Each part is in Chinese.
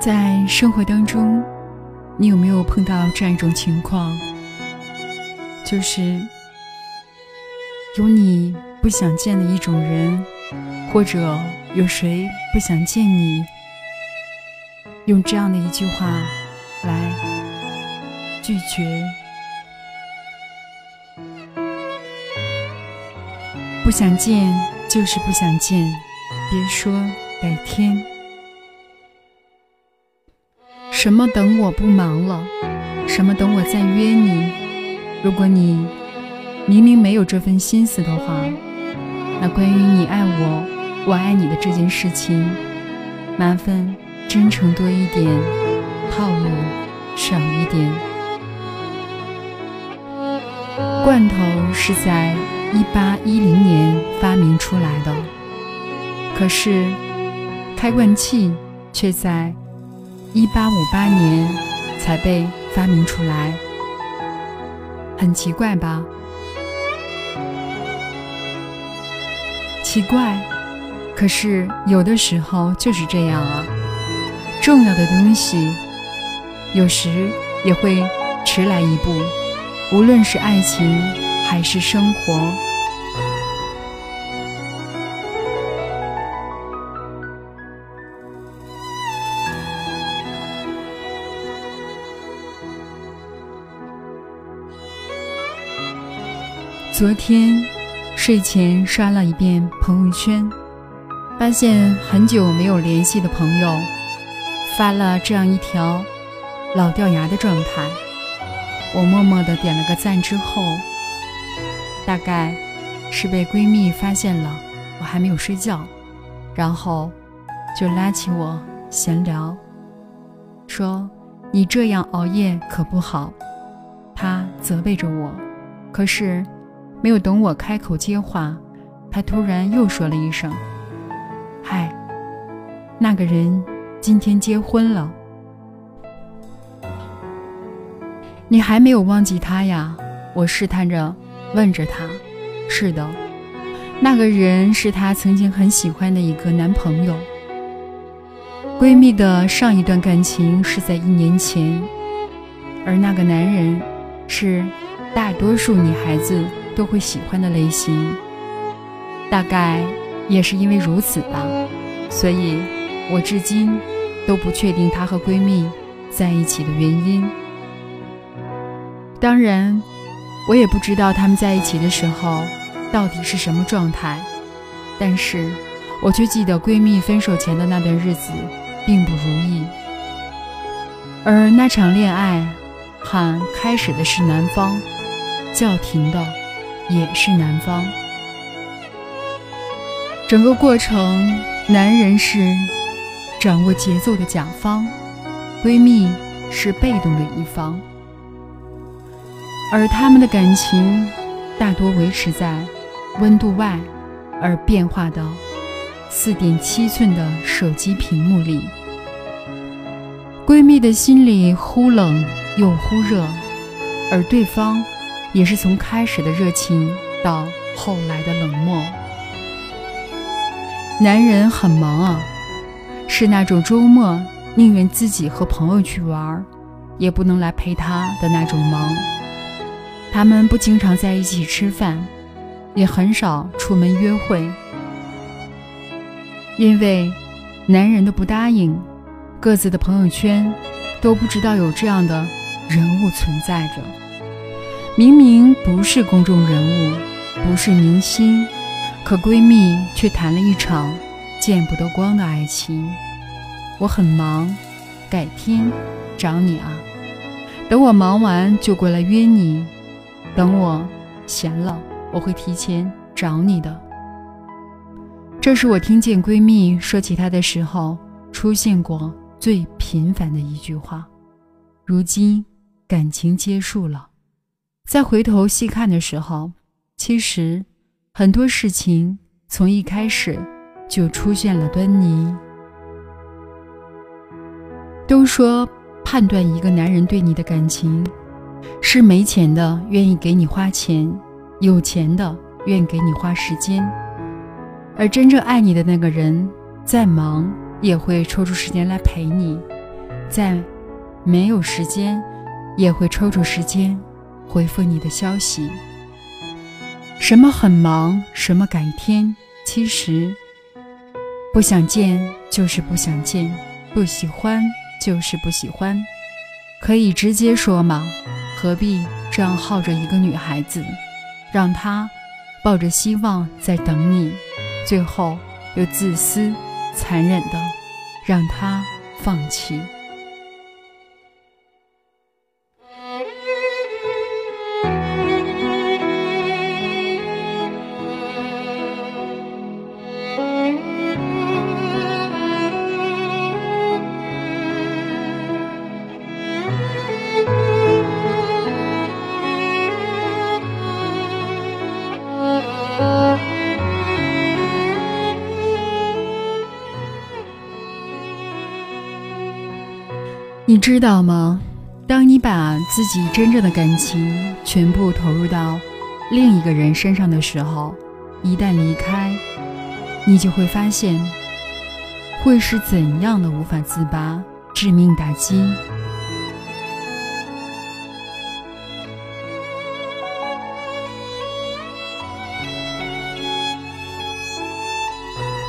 在生活当中，你有没有碰到这样一种情况？就是有你不想见的一种人，或者有谁不想见你，用这样的一句话来拒绝，不想见就是不想见，别说改天。什么等我不忙了？什么等我再约你？如果你明明没有这份心思的话，那关于你爱我，我爱你的这件事情，麻烦真诚多一点，套路少一点。罐头是在一八一零年发明出来的，可是开罐器却在。一八五八年才被发明出来，很奇怪吧？奇怪，可是有的时候就是这样啊。重要的东西，有时也会迟来一步，无论是爱情还是生活。昨天睡前刷了一遍朋友圈，发现很久没有联系的朋友发了这样一条老掉牙的状态。我默默的点了个赞之后，大概是被闺蜜发现了我还没有睡觉，然后就拉起我闲聊，说你这样熬夜可不好。她责备着我，可是。没有等我开口接话，他突然又说了一声：“嗨，那个人今天结婚了，你还没有忘记他呀？”我试探着问着他：“是的，那个人是她曾经很喜欢的一个男朋友。闺蜜的上一段感情是在一年前，而那个男人是大多数女孩子。”都会喜欢的类型，大概也是因为如此吧，所以我至今都不确定她和闺蜜在一起的原因。当然，我也不知道他们在一起的时候到底是什么状态，但是我却记得闺蜜分手前的那段日子并不如意，而那场恋爱，喊开始的是男方，叫停的。也是男方，整个过程，男人是掌握节奏的甲方，闺蜜是被动的一方，而他们的感情大多维持在温度外，而变化的四点七寸的手机屏幕里。闺蜜的心里忽冷又忽热，而对方。也是从开始的热情到后来的冷漠。男人很忙啊，是那种周末宁愿自己和朋友去玩，也不能来陪他的那种忙。他们不经常在一起吃饭，也很少出门约会，因为男人的不答应，各自的朋友圈都不知道有这样的人物存在着。明明不是公众人物，不是明星，可闺蜜却谈了一场见不得光的爱情。我很忙，改天找你啊。等我忙完就过来约你。等我闲了，我会提前找你的。这是我听见闺蜜说起她的时候出现过最频繁的一句话。如今感情结束了。再回头细看的时候，其实很多事情从一开始就出现了端倪。都说判断一个男人对你的感情，是没钱的愿意给你花钱，有钱的愿意给你花时间，而真正爱你的那个人，再忙也会抽出时间来陪你，在没有时间，也会抽出时间回复你的消息。什么很忙，什么改天，其实不想见就是不想见，不喜欢就是不喜欢，可以直接说嘛，何必这样耗着一个女孩子，让她抱着希望在等你，最后又自私残忍的让她放弃。你知道吗？当你把自己真正的感情全部投入到另一个人身上的时候，一旦离开，你就会发现会是怎样的无法自拔、致命打击。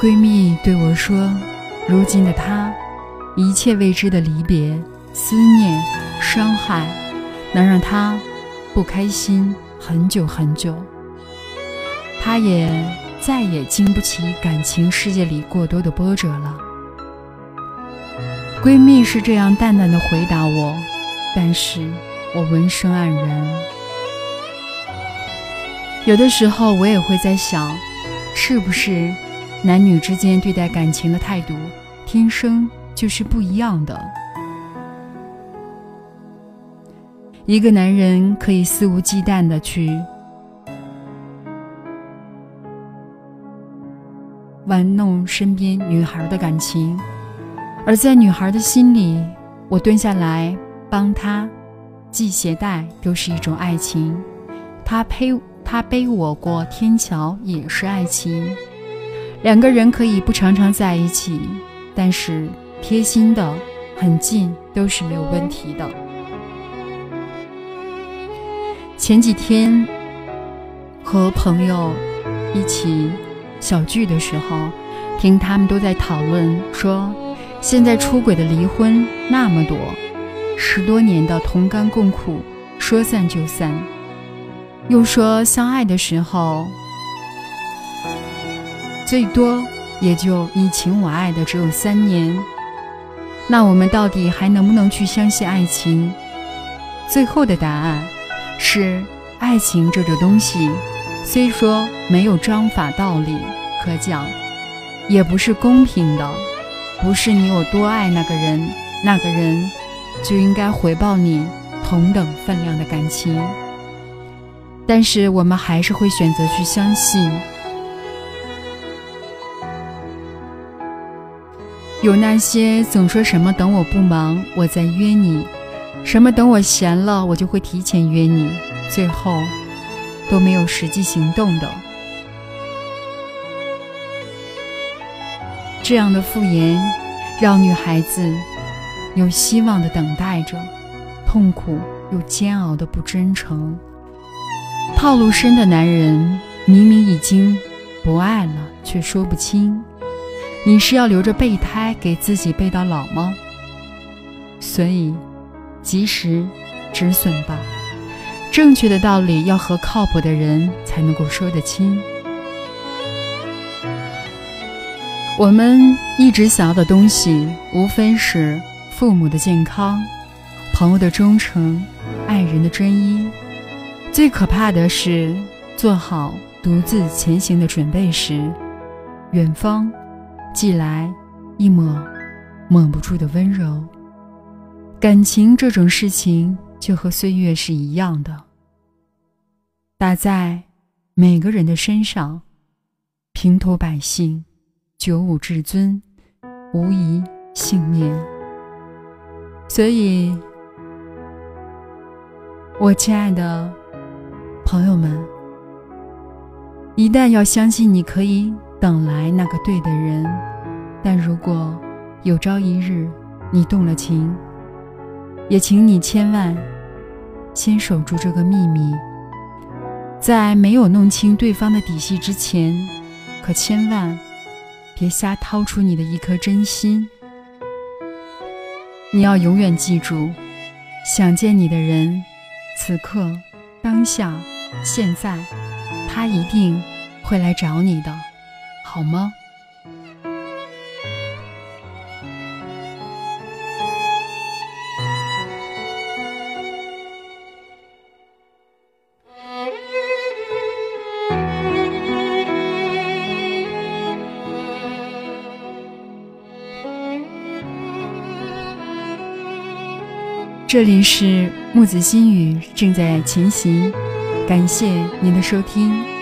闺蜜对我说：“如今的她。”一切未知的离别、思念、伤害，能让他不开心很久很久。他也再也经不起感情世界里过多的波折了。闺蜜是这样淡淡的回答我，但是我闻声黯然。有的时候我也会在想，是不是男女之间对待感情的态度，天生？就是不一样的。一个男人可以肆无忌惮的去玩弄身边女孩的感情，而在女孩的心里，我蹲下来帮她系鞋带都是一种爱情，他背他背我过天桥也是爱情。两个人可以不常常在一起，但是。贴心的，很近都是没有问题的。前几天和朋友一起小聚的时候，听他们都在讨论说，现在出轨的离婚那么多，十多年的同甘共苦，说散就散；又说相爱的时候，最多也就你情我爱的只有三年。那我们到底还能不能去相信爱情？最后的答案是：爱情这种东西，虽说没有章法道理可讲，也不是公平的，不是你有多爱那个人，那个人就应该回报你同等分量的感情。但是我们还是会选择去相信。有那些总说什么等我不忙，我再约你；什么等我闲了，我就会提前约你。最后都没有实际行动的，这样的敷衍，让女孩子有希望的等待着，痛苦又煎熬的不真诚。套路深的男人，明明已经不爱了，却说不清。你是要留着备胎给自己备到老吗？所以，及时止损吧。正确的道理要和靠谱的人才能够说得清。我们一直想要的东西，无非是父母的健康、朋友的忠诚、爱人的专一。最可怕的是做好独自前行的准备时，远方。寄来一抹蒙不住的温柔。感情这种事情，就和岁月是一样的，打在每个人的身上，平头百姓，九五至尊，无疑幸免。所以，我亲爱的朋友们，一旦要相信，你可以。等来那个对的人，但如果有朝一日你动了情，也请你千万先守住这个秘密，在没有弄清对方的底细之前，可千万别瞎掏出你的一颗真心。你要永远记住，想见你的人，此刻、当下、现在，他一定会来找你的，好吗？这里是木子心语正在前行，感谢您的收听。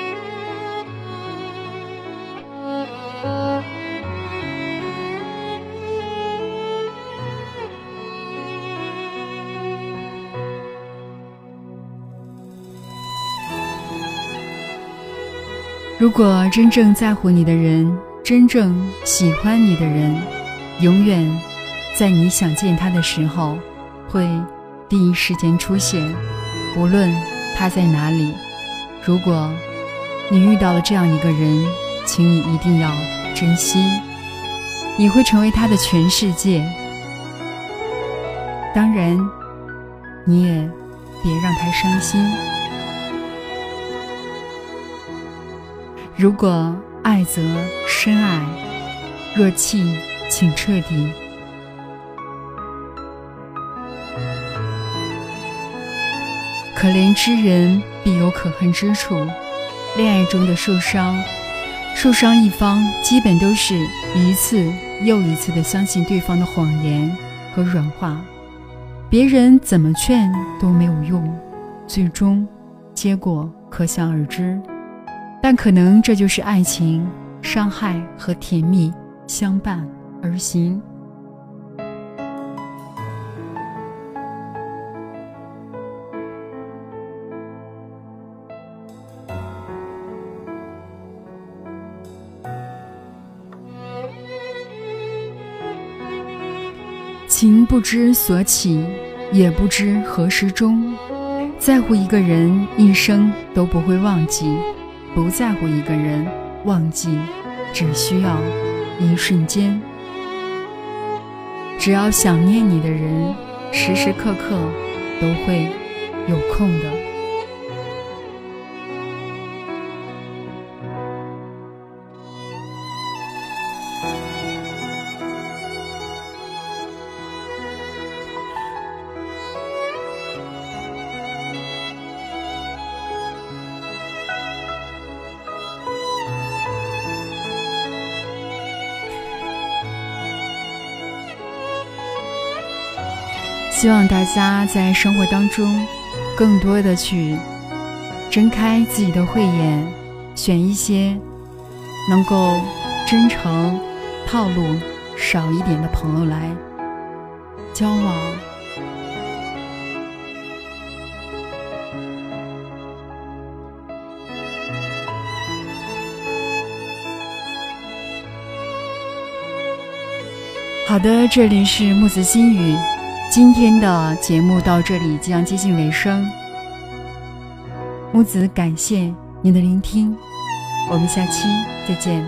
如果真正在乎你的人，真正喜欢你的人，永远在你想见他的时候。会第一时间出现，无论他在哪里。如果你遇到了这样一个人，请你一定要珍惜，你会成为他的全世界。当然，你也别让他伤心。如果爱则深爱，若弃，请彻底。可怜之人必有可恨之处。恋爱中的受伤，受伤一方基本都是一次又一次的相信对方的谎言和软化，别人怎么劝都没有用，最终结果可想而知。但可能这就是爱情，伤害和甜蜜相伴而行。情不知所起，也不知何时终。在乎一个人，一生都不会忘记；不在乎一个人，忘记只需要一瞬间。只要想念你的人，时时刻刻都会有空的。希望大家在生活当中，更多的去睁开自己的慧眼，选一些能够真诚、套路少一点的朋友来交往。好的，这里是木子心语。今天的节目到这里即将接近尾声，木子感谢您的聆听，我们下期再见。